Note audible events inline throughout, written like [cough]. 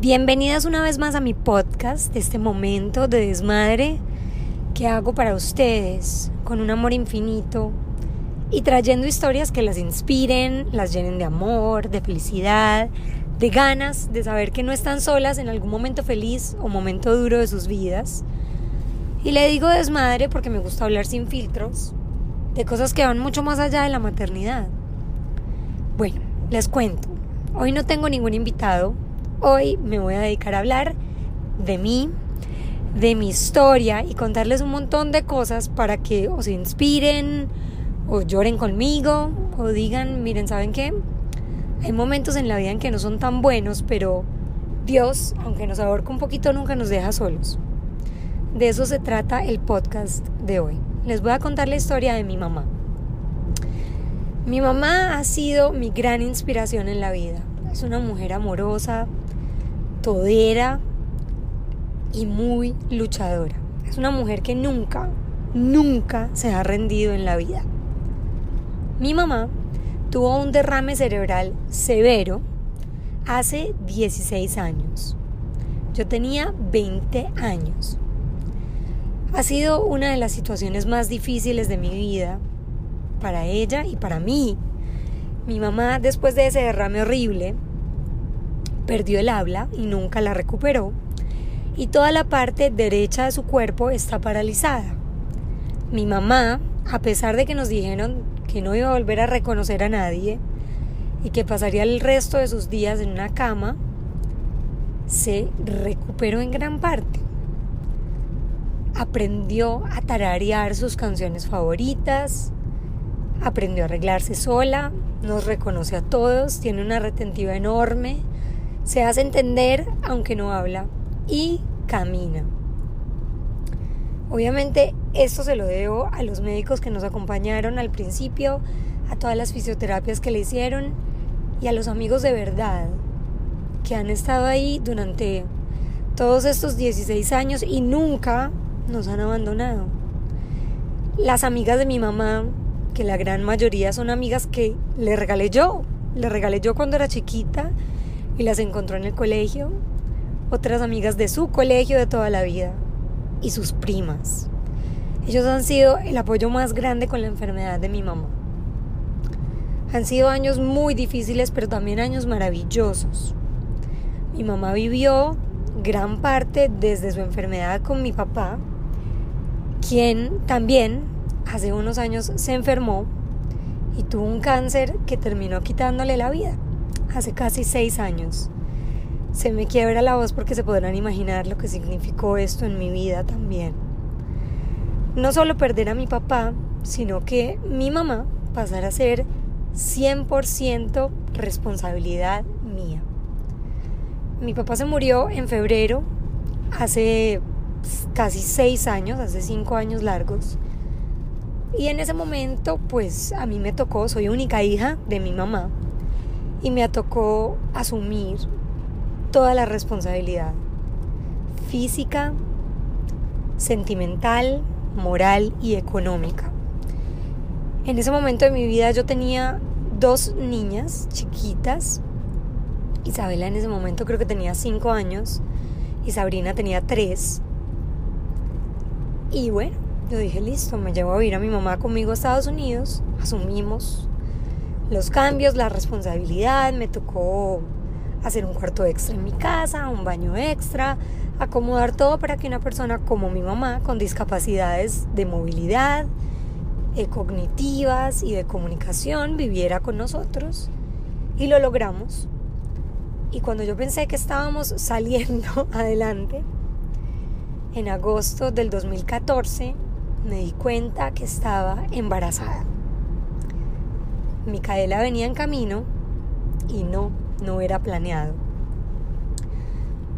Bienvenidas una vez más a mi podcast, de este momento de desmadre que hago para ustedes con un amor infinito y trayendo historias que las inspiren, las llenen de amor, de felicidad, de ganas de saber que no están solas en algún momento feliz o momento duro de sus vidas. Y le digo desmadre porque me gusta hablar sin filtros, de cosas que van mucho más allá de la maternidad. Bueno, les cuento. Hoy no tengo ningún invitado, Hoy me voy a dedicar a hablar de mí, de mi historia y contarles un montón de cosas para que os inspiren o lloren conmigo o digan, miren, ¿saben qué? Hay momentos en la vida en que no son tan buenos, pero Dios, aunque nos ahorca un poquito, nunca nos deja solos. De eso se trata el podcast de hoy. Les voy a contar la historia de mi mamá. Mi mamá ha sido mi gran inspiración en la vida. Es una mujer amorosa, todera y muy luchadora. Es una mujer que nunca, nunca se ha rendido en la vida. Mi mamá tuvo un derrame cerebral severo hace 16 años. Yo tenía 20 años. Ha sido una de las situaciones más difíciles de mi vida para ella y para mí. Mi mamá, después de ese derrame horrible, perdió el habla y nunca la recuperó, y toda la parte derecha de su cuerpo está paralizada. Mi mamá, a pesar de que nos dijeron que no iba a volver a reconocer a nadie y que pasaría el resto de sus días en una cama, se recuperó en gran parte. Aprendió a tararear sus canciones favoritas, aprendió a arreglarse sola, nos reconoce a todos, tiene una retentiva enorme, se hace entender aunque no habla y camina. Obviamente esto se lo debo a los médicos que nos acompañaron al principio, a todas las fisioterapias que le hicieron y a los amigos de verdad que han estado ahí durante todos estos 16 años y nunca nos han abandonado. Las amigas de mi mamá, que la gran mayoría son amigas que le regalé yo, le regalé yo cuando era chiquita y las encontró en el colegio, otras amigas de su colegio de toda la vida y sus primas. Ellos han sido el apoyo más grande con la enfermedad de mi mamá. Han sido años muy difíciles, pero también años maravillosos. Mi mamá vivió gran parte desde su enfermedad con mi papá, quien también hace unos años se enfermó y tuvo un cáncer que terminó quitándole la vida hace casi seis años. Se me quiebra la voz porque se podrán imaginar lo que significó esto en mi vida también. No solo perder a mi papá, sino que mi mamá pasara a ser 100% responsabilidad mía. Mi papá se murió en febrero, hace casi seis años, hace cinco años largos. Y en ese momento, pues a mí me tocó, soy única hija de mi mamá, y me tocó asumir toda la responsabilidad física, sentimental, moral y económica. En ese momento de mi vida yo tenía dos niñas chiquitas. Isabela en ese momento creo que tenía cinco años y Sabrina tenía tres. Y bueno, yo dije, listo, me llevo a ir a mi mamá conmigo a Estados Unidos, asumimos los cambios, la responsabilidad, me tocó hacer un cuarto extra en mi casa, un baño extra, acomodar todo para que una persona como mi mamá, con discapacidades de movilidad, eh, cognitivas y de comunicación, viviera con nosotros. Y lo logramos. Y cuando yo pensé que estábamos [laughs] saliendo [laughs] adelante, en agosto del 2014, me di cuenta que estaba embarazada. Micaela venía en camino y no, no era planeado.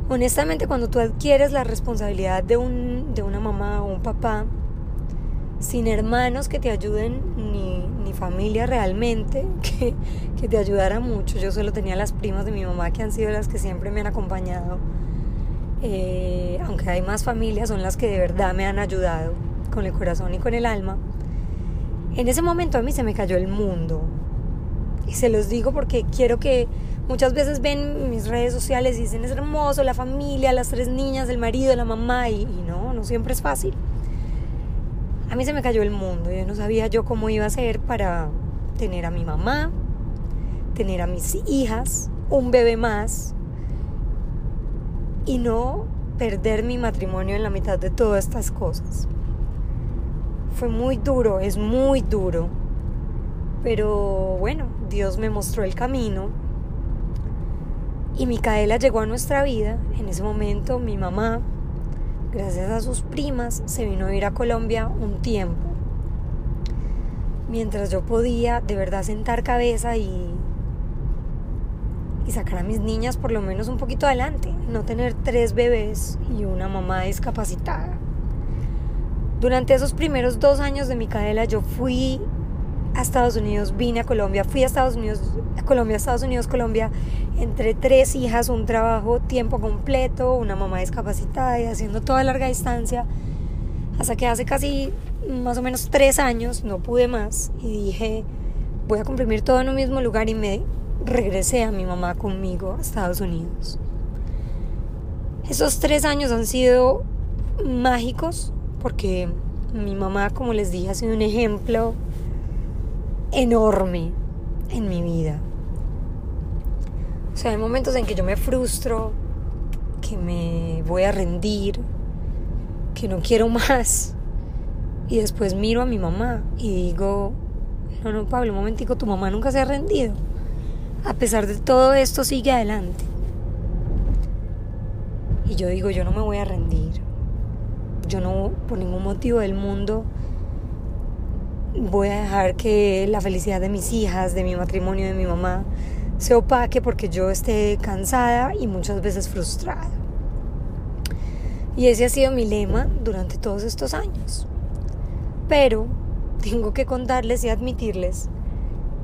Honestamente, cuando tú adquieres la responsabilidad de, un, de una mamá o un papá, sin hermanos que te ayuden, ni, ni familia realmente, [laughs] que, que, te ayudara mucho. Yo solo tenía las primas de mi mamá que han sido las que siempre me han acompañado. Eh, aunque hay más familias, son las que de verdad me han ayudado con el corazón y con el alma. En ese momento a mí se me cayó el mundo. Y se los digo porque quiero que Muchas veces ven mis redes sociales y dicen es hermoso, la familia, las tres niñas, el marido, la mamá, y, y no, no siempre es fácil. A mí se me cayó el mundo, yo no sabía yo cómo iba a ser para tener a mi mamá, tener a mis hijas, un bebé más, y no perder mi matrimonio en la mitad de todas estas cosas. Fue muy duro, es muy duro, pero bueno, Dios me mostró el camino y Micaela llegó a nuestra vida. En ese momento mi mamá, gracias a sus primas, se vino a ir a Colombia un tiempo. Mientras yo podía de verdad sentar cabeza y, y sacar a mis niñas por lo menos un poquito adelante. No tener tres bebés y una mamá discapacitada. Durante esos primeros dos años de Micaela yo fui a Estados Unidos, vine a Colombia, fui a Estados Unidos, Colombia, Estados Unidos, Colombia, entre tres hijas, un trabajo tiempo completo, una mamá discapacitada y haciendo toda larga distancia, hasta que hace casi más o menos tres años no pude más y dije, voy a comprimir todo en un mismo lugar y me regresé a mi mamá conmigo a Estados Unidos. Esos tres años han sido mágicos porque mi mamá, como les dije, ha sido un ejemplo enorme en mi vida. O sea, hay momentos en que yo me frustro, que me voy a rendir, que no quiero más. Y después miro a mi mamá y digo, no, no, Pablo, un momentico, tu mamá nunca se ha rendido. A pesar de todo esto, sigue adelante. Y yo digo, yo no me voy a rendir. Yo no, por ningún motivo del mundo, voy a dejar que la felicidad de mis hijas, de mi matrimonio, de mi mamá, se opaque porque yo esté cansada y muchas veces frustrada. Y ese ha sido mi lema durante todos estos años. Pero tengo que contarles y admitirles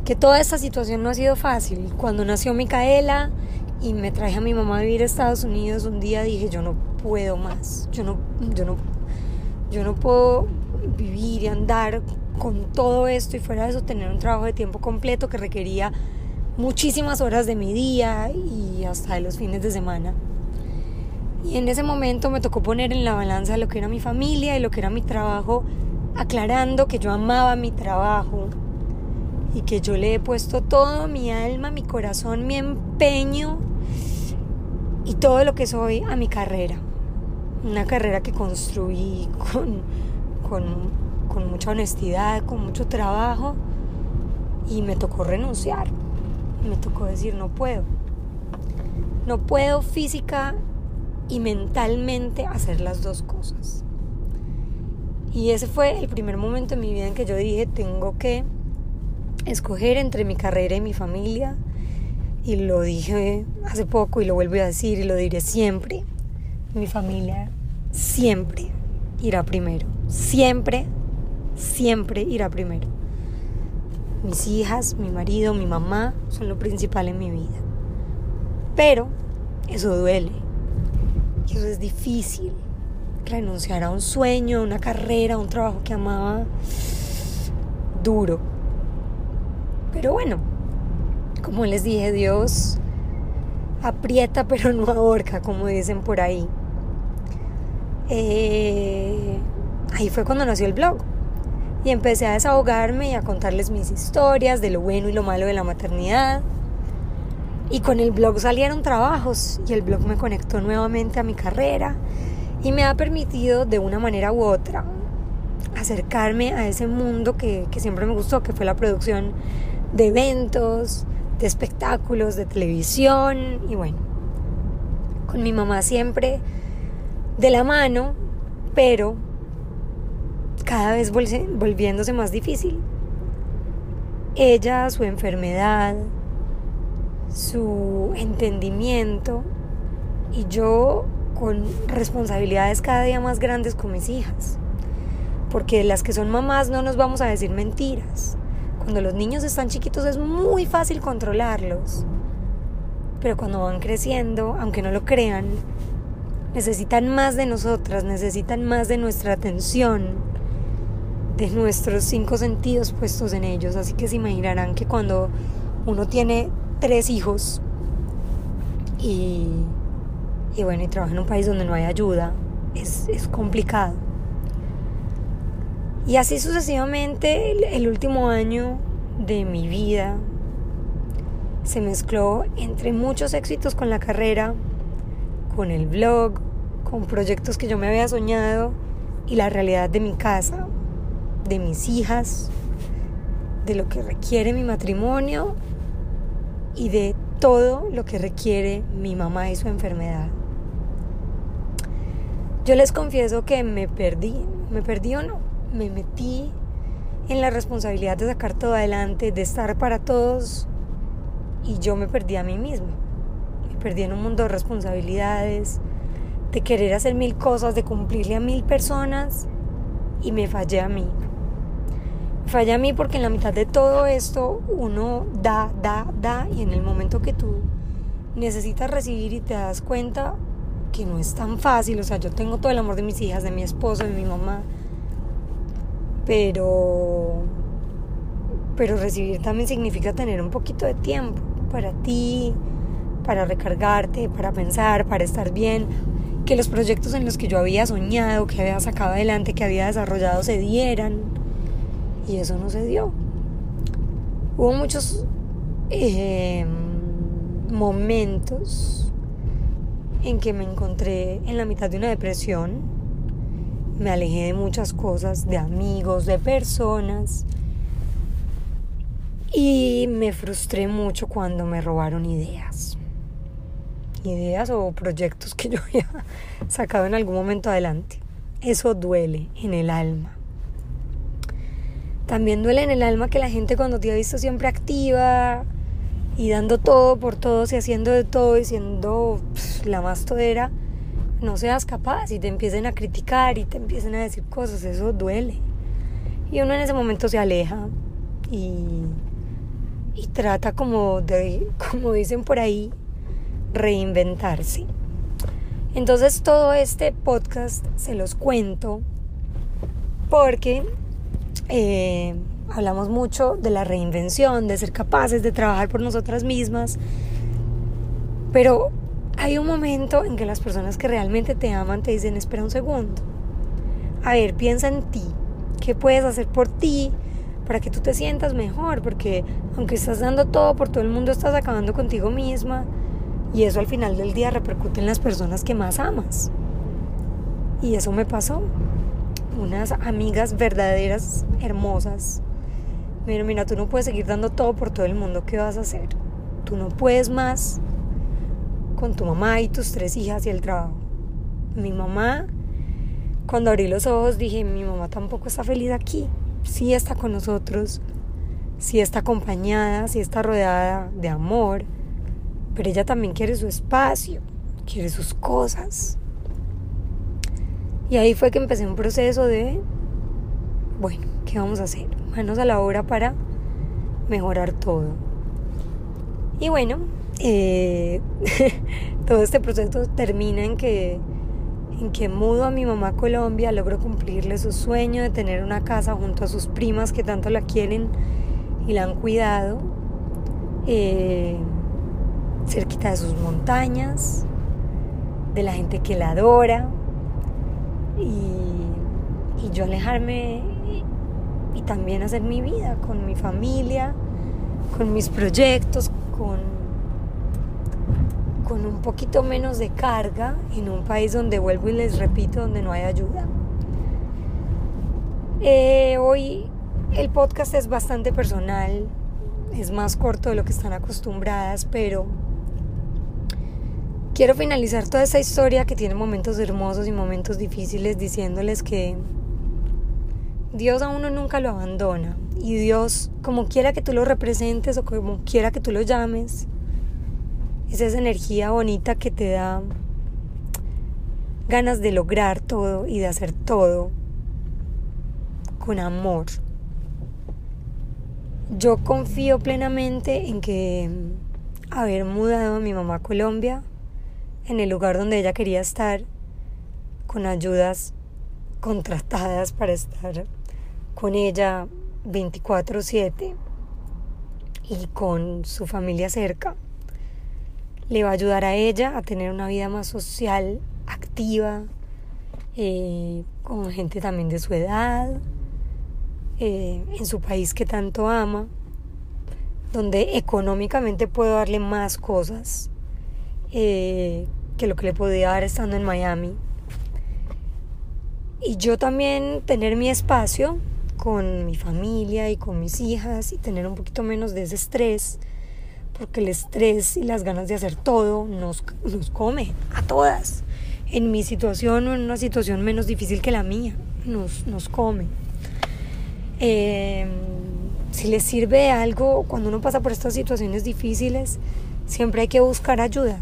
que toda esta situación no ha sido fácil. Cuando nació Micaela y me traje a mi mamá a vivir a Estados Unidos, un día dije, yo no puedo más. Yo no, yo no, yo no puedo vivir y andar con todo esto y fuera de eso tener un trabajo de tiempo completo que requería muchísimas horas de mi día y hasta de los fines de semana. Y en ese momento me tocó poner en la balanza lo que era mi familia y lo que era mi trabajo, aclarando que yo amaba mi trabajo y que yo le he puesto todo mi alma, mi corazón, mi empeño y todo lo que soy a mi carrera. Una carrera que construí con, con con mucha honestidad, con mucho trabajo y me tocó renunciar. Me tocó decir no puedo. No puedo física y mentalmente hacer las dos cosas. Y ese fue el primer momento en mi vida en que yo dije tengo que escoger entre mi carrera y mi familia. Y lo dije hace poco y lo vuelvo a decir y lo diré siempre. Mi familia siempre irá primero. Siempre siempre irá primero. Mis hijas, mi marido, mi mamá son lo principal en mi vida. Pero eso duele. Eso es difícil. Renunciar a un sueño, a una carrera, a un trabajo que amaba. Duro. Pero bueno, como les dije, Dios aprieta [laughs] pero no ahorca, como dicen por ahí. Eh, ahí fue cuando nació el blog y empecé a desahogarme y a contarles mis historias de lo bueno y lo malo de la maternidad. Y con el blog salieron trabajos y el blog me conectó nuevamente a mi carrera y me ha permitido de una manera u otra acercarme a ese mundo que, que siempre me gustó, que fue la producción de eventos, de espectáculos, de televisión y bueno, con mi mamá siempre de la mano, pero cada vez volviéndose más difícil. Ella, su enfermedad, su entendimiento y yo con responsabilidades cada día más grandes con mis hijas. Porque las que son mamás no nos vamos a decir mentiras. Cuando los niños están chiquitos es muy fácil controlarlos. Pero cuando van creciendo, aunque no lo crean, necesitan más de nosotras, necesitan más de nuestra atención, de nuestros cinco sentidos puestos en ellos. Así que se imaginarán que cuando uno tiene tres hijos y, y bueno, y trabajo en un país donde no hay ayuda, es, es complicado. Y así sucesivamente el, el último año de mi vida se mezcló entre muchos éxitos con la carrera, con el blog, con proyectos que yo me había soñado y la realidad de mi casa, de mis hijas, de lo que requiere mi matrimonio y de todo lo que requiere mi mamá y su enfermedad. Yo les confieso que me perdí, me perdí o no, me metí en la responsabilidad de sacar todo adelante, de estar para todos y yo me perdí a mí misma. Me perdí en un mundo de responsabilidades, de querer hacer mil cosas, de cumplirle a mil personas y me fallé a mí. Me fallé a mí porque en la mitad de todo esto uno da, da, da y en el momento que tú necesitas recibir y te das cuenta que no es tan fácil, o sea, yo tengo todo el amor de mis hijas, de mi esposo, de mi mamá, pero pero recibir también significa tener un poquito de tiempo para ti, para recargarte, para pensar, para estar bien, que los proyectos en los que yo había soñado, que había sacado adelante, que había desarrollado se dieran. Y eso no se dio. Hubo muchos eh, momentos en que me encontré en la mitad de una depresión me alejé de muchas cosas, de amigos, de personas. Y me frustré mucho cuando me robaron ideas. Ideas o proyectos que [laughs] yo había sacado en algún momento adelante. Eso duele en el alma. También duele en el alma que la gente cuando te ha visto siempre activa y dando todo por todos y haciendo de todo y siendo la más todera, no seas capaz y te empiecen a criticar y te empiecen a decir cosas, eso duele. Y uno en ese momento se aleja y, y trata como de, [laughs] como dicen por ahí, reinventarse. Entonces todo este podcast se los cuento porque eh, hablamos mucho de la reinvención, de ser capaces de trabajar por nosotras mismas, pero hay un momento en que las personas que realmente te aman te dicen, espera un segundo. A ver, piensa en ti. ¿Qué puedes hacer por ti para que tú te sientas mejor? Porque aunque estás dando todo por todo el mundo, estás acabando contigo misma. Y eso al final del día repercute en las personas que más amas. Y eso me pasó. Unas amigas verdaderas, hermosas. Mira, mira, tú no puedes seguir dando todo por todo el mundo. ¿Qué vas a hacer? Tú no puedes más con tu mamá y tus tres hijas y el trabajo. Mi mamá, cuando abrí los ojos dije, mi mamá tampoco está feliz aquí. Sí está con nosotros, sí está acompañada, sí está rodeada de amor, pero ella también quiere su espacio, quiere sus cosas. Y ahí fue que empecé un proceso de, bueno, ¿qué vamos a hacer? Manos a la obra para mejorar todo. Y bueno, eh, [laughs] todo este proceso termina en que, en que mudo a mi mamá Colombia, logro cumplirle su sueño de tener una casa junto a sus primas que tanto la quieren y la han cuidado, eh, cerquita de sus montañas, de la gente que la adora, y, y yo alejarme y, también hacer mi vida con mi familia, con mis proyectos, con con un poquito menos de carga en un país donde vuelvo y les repito, donde no hay ayuda. Eh, hoy el podcast es bastante personal, es más corto de lo que están acostumbradas, pero quiero finalizar toda esta historia que tiene momentos hermosos y momentos difíciles diciéndoles que Dios a uno nunca lo abandona y Dios, como quiera que tú lo representes o como quiera que tú lo llames, es esa energía bonita que te da ganas de lograr todo y de hacer todo con amor. Yo confío plenamente en que haber mudado a mi mamá a Colombia, en el lugar donde ella quería estar, con ayudas contratadas para estar con ella 24/7 y con su familia cerca, le va a ayudar a ella a tener una vida más social, activa, eh, con gente también de su edad, eh, en su país que tanto ama, donde económicamente puedo darle más cosas eh, que lo que le podía dar estando en Miami. Y yo también tener mi espacio con mi familia y con mis hijas y tener un poquito menos de ese estrés porque el estrés y las ganas de hacer todo nos, nos come a todas. En mi situación o en una situación menos difícil que la mía, nos, nos come. Em, si les sirve algo cuando uno pasa por estas situaciones difíciles, siempre hay que buscar ayuda.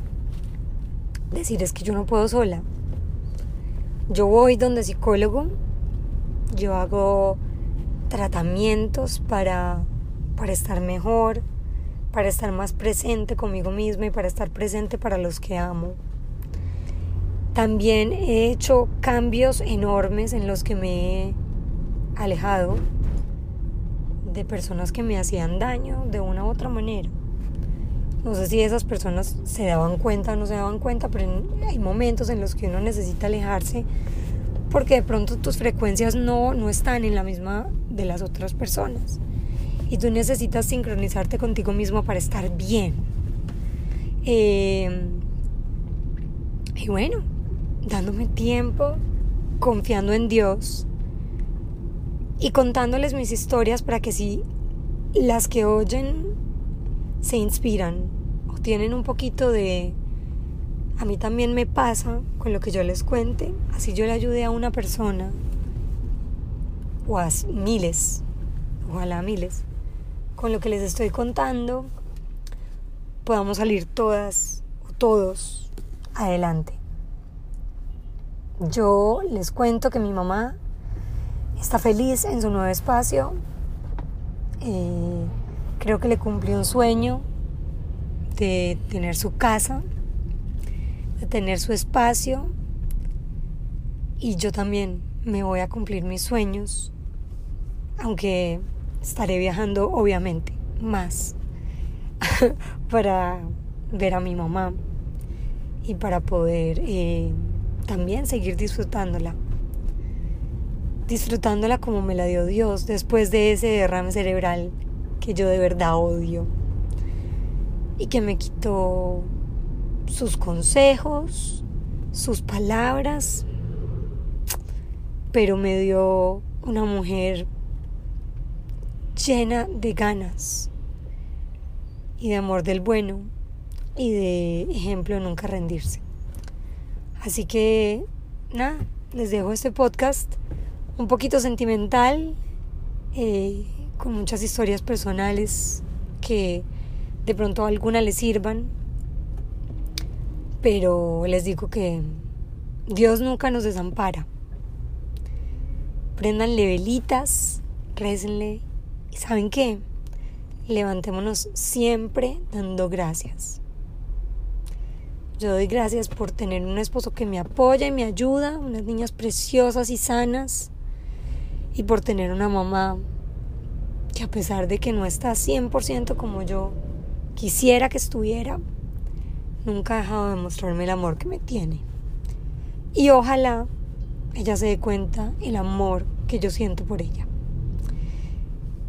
Decir es que yo no puedo sola. Yo voy donde psicólogo, yo hago tratamientos para, para estar mejor, para estar más presente conmigo misma y para estar presente para los que amo. También he hecho cambios enormes en los que me he alejado de personas que me hacían daño de una u otra manera. No sé si esas personas se daban cuenta o no se daban cuenta, pero hay momentos en los que uno necesita alejarse porque de pronto tus frecuencias no, no están en la misma de las otras personas y tú necesitas sincronizarte contigo mismo para estar bien. Eh, y bueno, dándome tiempo, confiando en Dios y contándoles mis historias para que si las que oyen se inspiran o tienen un poquito de... A mí también me pasa con lo que yo les cuente, así yo le ayude a una persona o a miles, ojalá miles con lo que les estoy contando podamos salir todas o todos adelante. Yo les cuento que mi mamá está feliz en su nuevo espacio. Eh, creo que le cumplió un sueño de tener su casa, de tener su espacio. Y yo también me voy a cumplir mis sueños, aunque estaré viajando obviamente más [laughs] para ver a mi mamá y para poder eh, también seguir disfrutándola. Disfrutándola como me la dio Dios después de ese derrame cerebral que yo de verdad odio y que me quitó sus consejos, sus palabras, pero me dio una mujer llena de ganas y de amor del bueno y de ejemplo nunca rendirse. Así que, nada, les dejo este podcast un poquito sentimental, eh, con muchas historias personales que de pronto alguna les sirvan, pero les digo que Dios nunca nos desampara. Prendanle velitas, récenle ¿Y saben qué? Levantémonos siempre dando gracias. Yo doy gracias por tener un esposo que me apoya y me ayuda, unas niñas preciosas y sanas, y por tener una mamá que a pesar de que no está 100% como yo quisiera que estuviera, nunca ha dejado de mostrarme el amor que me tiene. Y ojalá ella se dé cuenta el amor que yo siento por ella.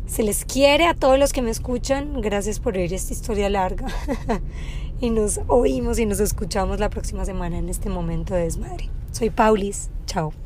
Se les quiere a todos los que me escuchan. Gracias por oír esta historia larga. [laughs] y nos oímos y nos escuchamos la próxima semana en este momento de desmadre. Soy Paulis. Chao.